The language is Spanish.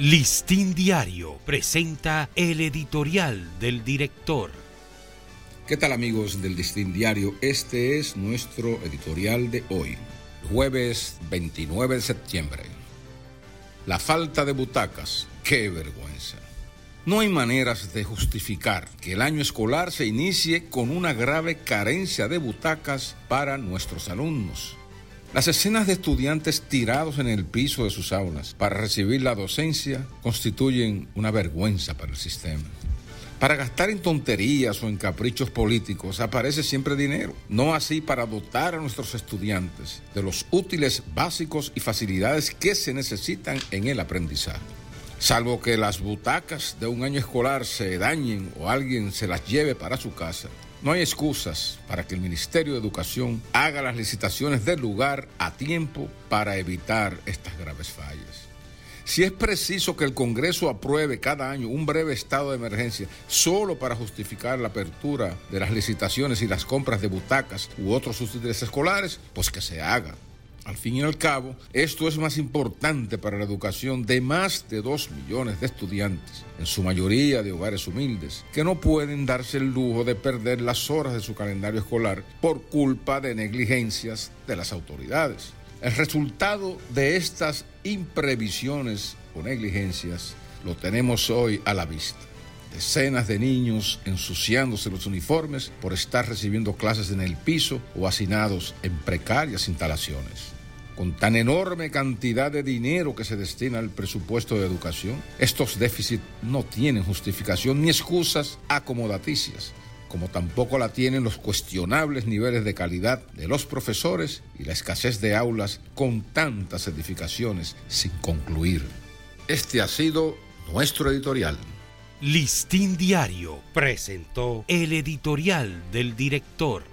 Listín Diario presenta el editorial del director. ¿Qué tal amigos del Listín Diario? Este es nuestro editorial de hoy, jueves 29 de septiembre. La falta de butacas, qué vergüenza. No hay maneras de justificar que el año escolar se inicie con una grave carencia de butacas para nuestros alumnos. Las escenas de estudiantes tirados en el piso de sus aulas para recibir la docencia constituyen una vergüenza para el sistema. Para gastar en tonterías o en caprichos políticos aparece siempre dinero, no así para dotar a nuestros estudiantes de los útiles básicos y facilidades que se necesitan en el aprendizaje. Salvo que las butacas de un año escolar se dañen o alguien se las lleve para su casa, no hay excusas para que el Ministerio de Educación haga las licitaciones del lugar a tiempo para evitar estas graves fallas. Si es preciso que el Congreso apruebe cada año un breve estado de emergencia solo para justificar la apertura de las licitaciones y las compras de butacas u otros útiles escolares, pues que se haga. Al fin y al cabo, esto es más importante para la educación de más de dos millones de estudiantes, en su mayoría de hogares humildes, que no pueden darse el lujo de perder las horas de su calendario escolar por culpa de negligencias de las autoridades. El resultado de estas imprevisiones o negligencias lo tenemos hoy a la vista. Decenas de niños ensuciándose los uniformes por estar recibiendo clases en el piso o hacinados en precarias instalaciones. Con tan enorme cantidad de dinero que se destina al presupuesto de educación, estos déficits no tienen justificación ni excusas acomodaticias, como tampoco la tienen los cuestionables niveles de calidad de los profesores y la escasez de aulas con tantas edificaciones sin concluir. Este ha sido nuestro editorial. Listín Diario presentó el editorial del director.